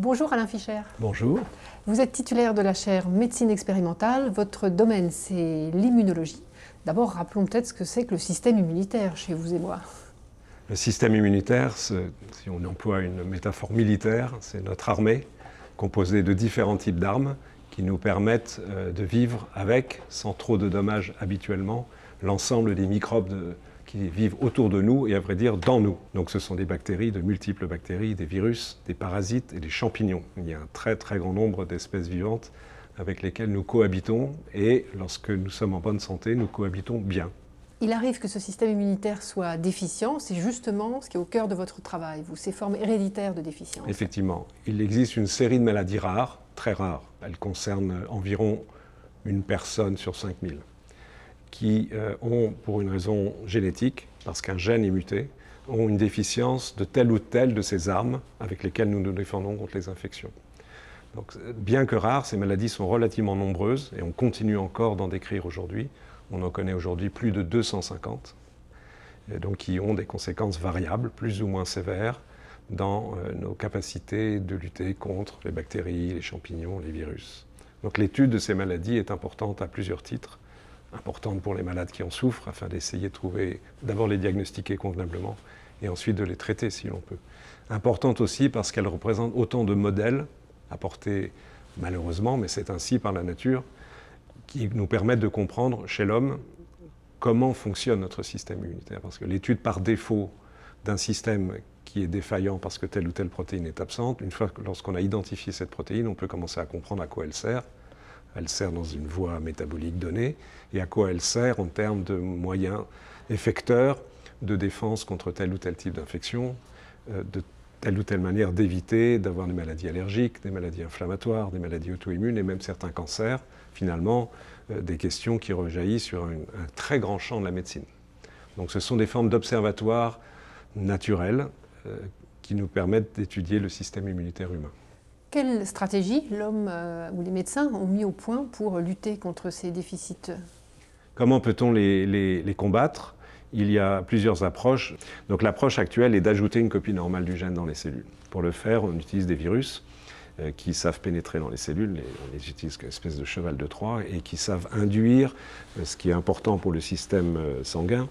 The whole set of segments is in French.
Bonjour Alain Fischer. Bonjour. Vous êtes titulaire de la chaire médecine expérimentale. Votre domaine, c'est l'immunologie. D'abord, rappelons peut-être ce que c'est que le système immunitaire chez vous et moi. Le système immunitaire, si on emploie une métaphore militaire, c'est notre armée composée de différents types d'armes qui nous permettent euh, de vivre avec, sans trop de dommages habituellement, l'ensemble des microbes qui vivent autour de nous et à vrai dire dans nous. Donc ce sont des bactéries, de multiples bactéries, des virus, des parasites et des champignons. Il y a un très très grand nombre d'espèces vivantes avec lesquelles nous cohabitons et lorsque nous sommes en bonne santé, nous cohabitons bien. Il arrive que ce système immunitaire soit déficient, c'est justement ce qui est au cœur de votre travail, vous, ces formes héréditaires de déficience. Effectivement, il existe une série de maladies rares, très rares. Elles concernent environ une personne sur 5000, qui euh, ont, pour une raison génétique, parce qu'un gène est muté, ont une déficience de telle ou telle de ces armes avec lesquelles nous nous défendons contre les infections. Donc, bien que rares, ces maladies sont relativement nombreuses et on continue encore d'en décrire aujourd'hui. On en connaît aujourd'hui plus de 250, et donc qui ont des conséquences variables, plus ou moins sévères, dans euh, nos capacités de lutter contre les bactéries, les champignons, les virus. Donc l'étude de ces maladies est importante à plusieurs titres. Importante pour les malades qui en souffrent, afin d'essayer de trouver, d'abord les diagnostiquer convenablement, et ensuite de les traiter si l'on peut. Importante aussi parce qu'elle représente autant de modèles apportés malheureusement, mais c'est ainsi par la nature, qui nous permettent de comprendre chez l'homme comment fonctionne notre système immunitaire. Parce que l'étude par défaut d'un système qui est défaillant parce que telle ou telle protéine est absente, une fois que lorsqu'on a identifié cette protéine, on peut commencer à comprendre à quoi elle sert. Elle sert dans une voie métabolique donnée et à quoi elle sert en termes de moyens effecteurs de défense contre tel ou tel type d'infection, euh, de telle ou telle manière d'éviter d'avoir des maladies allergiques, des maladies inflammatoires, des maladies auto-immunes et même certains cancers, finalement, euh, des questions qui rejaillissent sur un, très grand champ de la médecine. Donc ce sont des formes d'observatoires naturels euh, qui nous permettent d'étudier le système immunitaire humain. Quelle stratégie l'homme euh, ou les médecins ont mis au point pour lutter contre ces déficits Comment peut-on les, combattre? Il y a plusieurs approches. Donc l'approche actuelle est d'ajouter une copie normale du gène dans les cellules. Pour le faire, on utilise des virus euh, qui savent pénétrer dans les cellules, on les utilise comme espèce de cheval de Troie, et qui savent induire, euh, ce qui est important pour le système sanguin,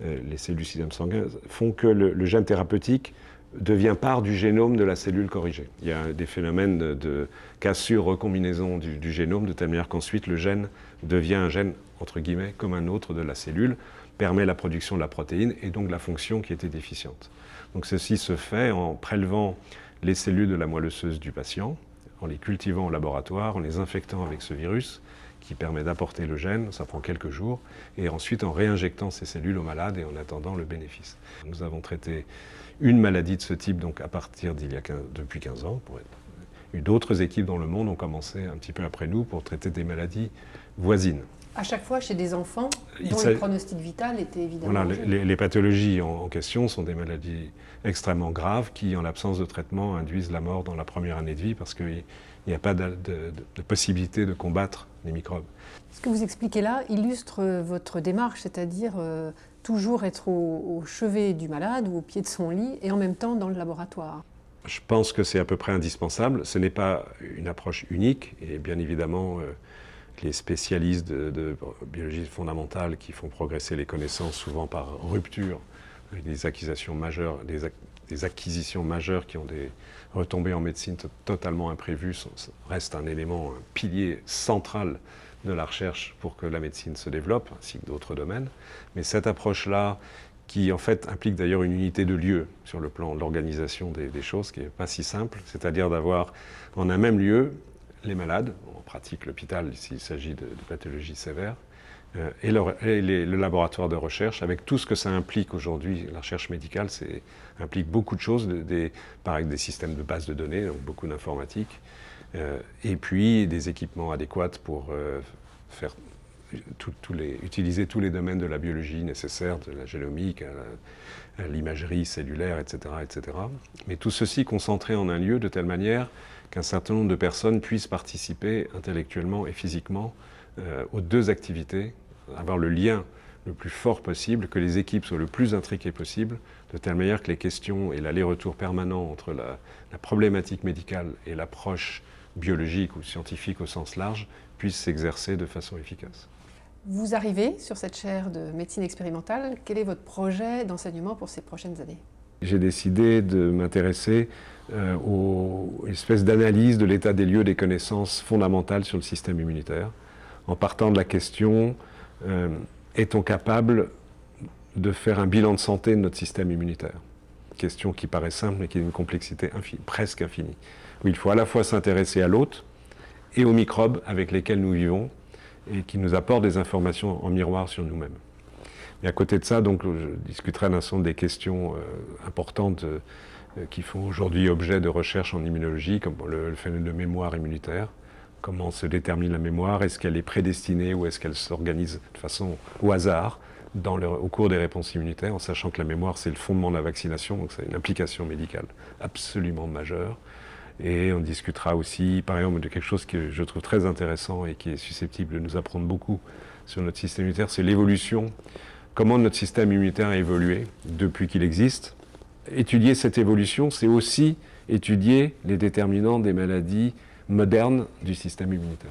les cellules du système sanguin, font que le, gène thérapeutique devient part du génome de la cellule corrigée. Il y a des phénomènes de, cassure, recombinaison du, génome, de telle manière qu'ensuite le gène devient un gène, entre guillemets, comme un autre de la cellule, permet la production de la protéine et donc la fonction qui était déficiente. Donc ceci se fait en prélevant les cellules de la moelle osseuse du patient, en les cultivant au laboratoire, en les infectant avec ce virus qui permet d'apporter le gène, ça prend quelques jours, et ensuite en réinjectant ces cellules au malade et en attendant le bénéfice. Nous avons traité une maladie de ce type donc à partir d'il y a depuis 15 ans. D'autres équipes dans le monde ont commencé un petit peu après nous pour traiter des maladies voisines. À chaque fois chez des enfants dont le pronostic vital était évidemment. Voilà, les, pathologies en, question sont des maladies extrêmement graves qui, en l'absence de traitement, induisent la mort dans la première année de vie parce qu'il n'y a pas de, possibilité de combattre les microbes. Ce que vous expliquez là illustre votre démarche, c'est-à-dire euh, toujours être au, chevet du malade ou au pied de son lit et en même temps dans le laboratoire. Je pense que c'est à peu près indispensable. Ce n'est pas une approche unique et bien évidemment. Euh, les spécialistes de, biologie fondamentale qui font progresser les connaissances souvent par rupture, des acquisitions majeures, des, acquisitions majeures qui ont des retombées en médecine totalement imprévues, reste un élément, un pilier central de la recherche pour que la médecine se développe, ainsi que d'autres domaines. Mais cette approche-là, qui en fait implique d'ailleurs une unité de lieu sur le plan de l'organisation des, choses, qui n'est pas si simple, c'est-à-dire d'avoir en un même lieu les malades, on pratique l'hôpital s'il s'agit de, pathologies sévères, euh, et, le, laboratoire de recherche, avec tout ce que ça implique aujourd'hui. La recherche médicale implique beaucoup de choses, des, pareil, des systèmes de base de données, donc beaucoup d'informatique, euh, et puis des équipements adéquats pour euh, les, utiliser tous les domaines de la biologie nécessaires, de la génomique à l'imagerie cellulaire, etc., etc. Mais tout ceci concentré en un lieu de telle manière qu'un certain nombre de personnes puissent participer intellectuellement et physiquement euh, aux deux activités, avoir le lien le plus fort possible, que les équipes soient le plus intriquées possible, de telle manière que les questions et l'aller-retour permanent entre la, la, problématique médicale et l'approche biologique ou scientifique au sens large puissent s'exercer de façon efficace. Vous arrivez sur cette chaire de médecine expérimentale. Quel est votre projet d'enseignement pour ces prochaines années? J'ai décidé de m'intéresser euh, aux espèces d'analyse de l'état des lieux des connaissances fondamentales sur le système immunitaire, en partant de la question euh, est-on capable de faire un bilan de santé de notre système immunitaire? Question qui paraît simple mais qui a une complexité presque infinie. Où il faut à la fois s'intéresser à l'hôte et aux microbes avec lesquels nous vivons et qui nous apportent des informations en miroir sur nous-mêmes. Et à côté de ça, donc, je discuterai d'un certain des questions euh, importantes euh, qui font aujourd'hui objet de recherche en immunologie, comme le, phénomène de mémoire immunitaire, Comment se détermine la mémoire? Est-ce qu'elle est prédestinée ou est-ce qu'elle s'organise de façon au hasard au cours des réponses immunitaires, en sachant que la mémoire, c'est le fondement de la vaccination, donc c'est une implication médicale absolument majeure. Et on discutera aussi, par exemple, de quelque chose que je trouve très intéressant et qui est susceptible de nous apprendre beaucoup sur notre système immunitaire, c'est l'évolution, comment notre système immunitaire a évolué depuis qu'il existe. Étudier cette évolution, c'est aussi étudier les déterminants des maladies moderne du système immunitaire.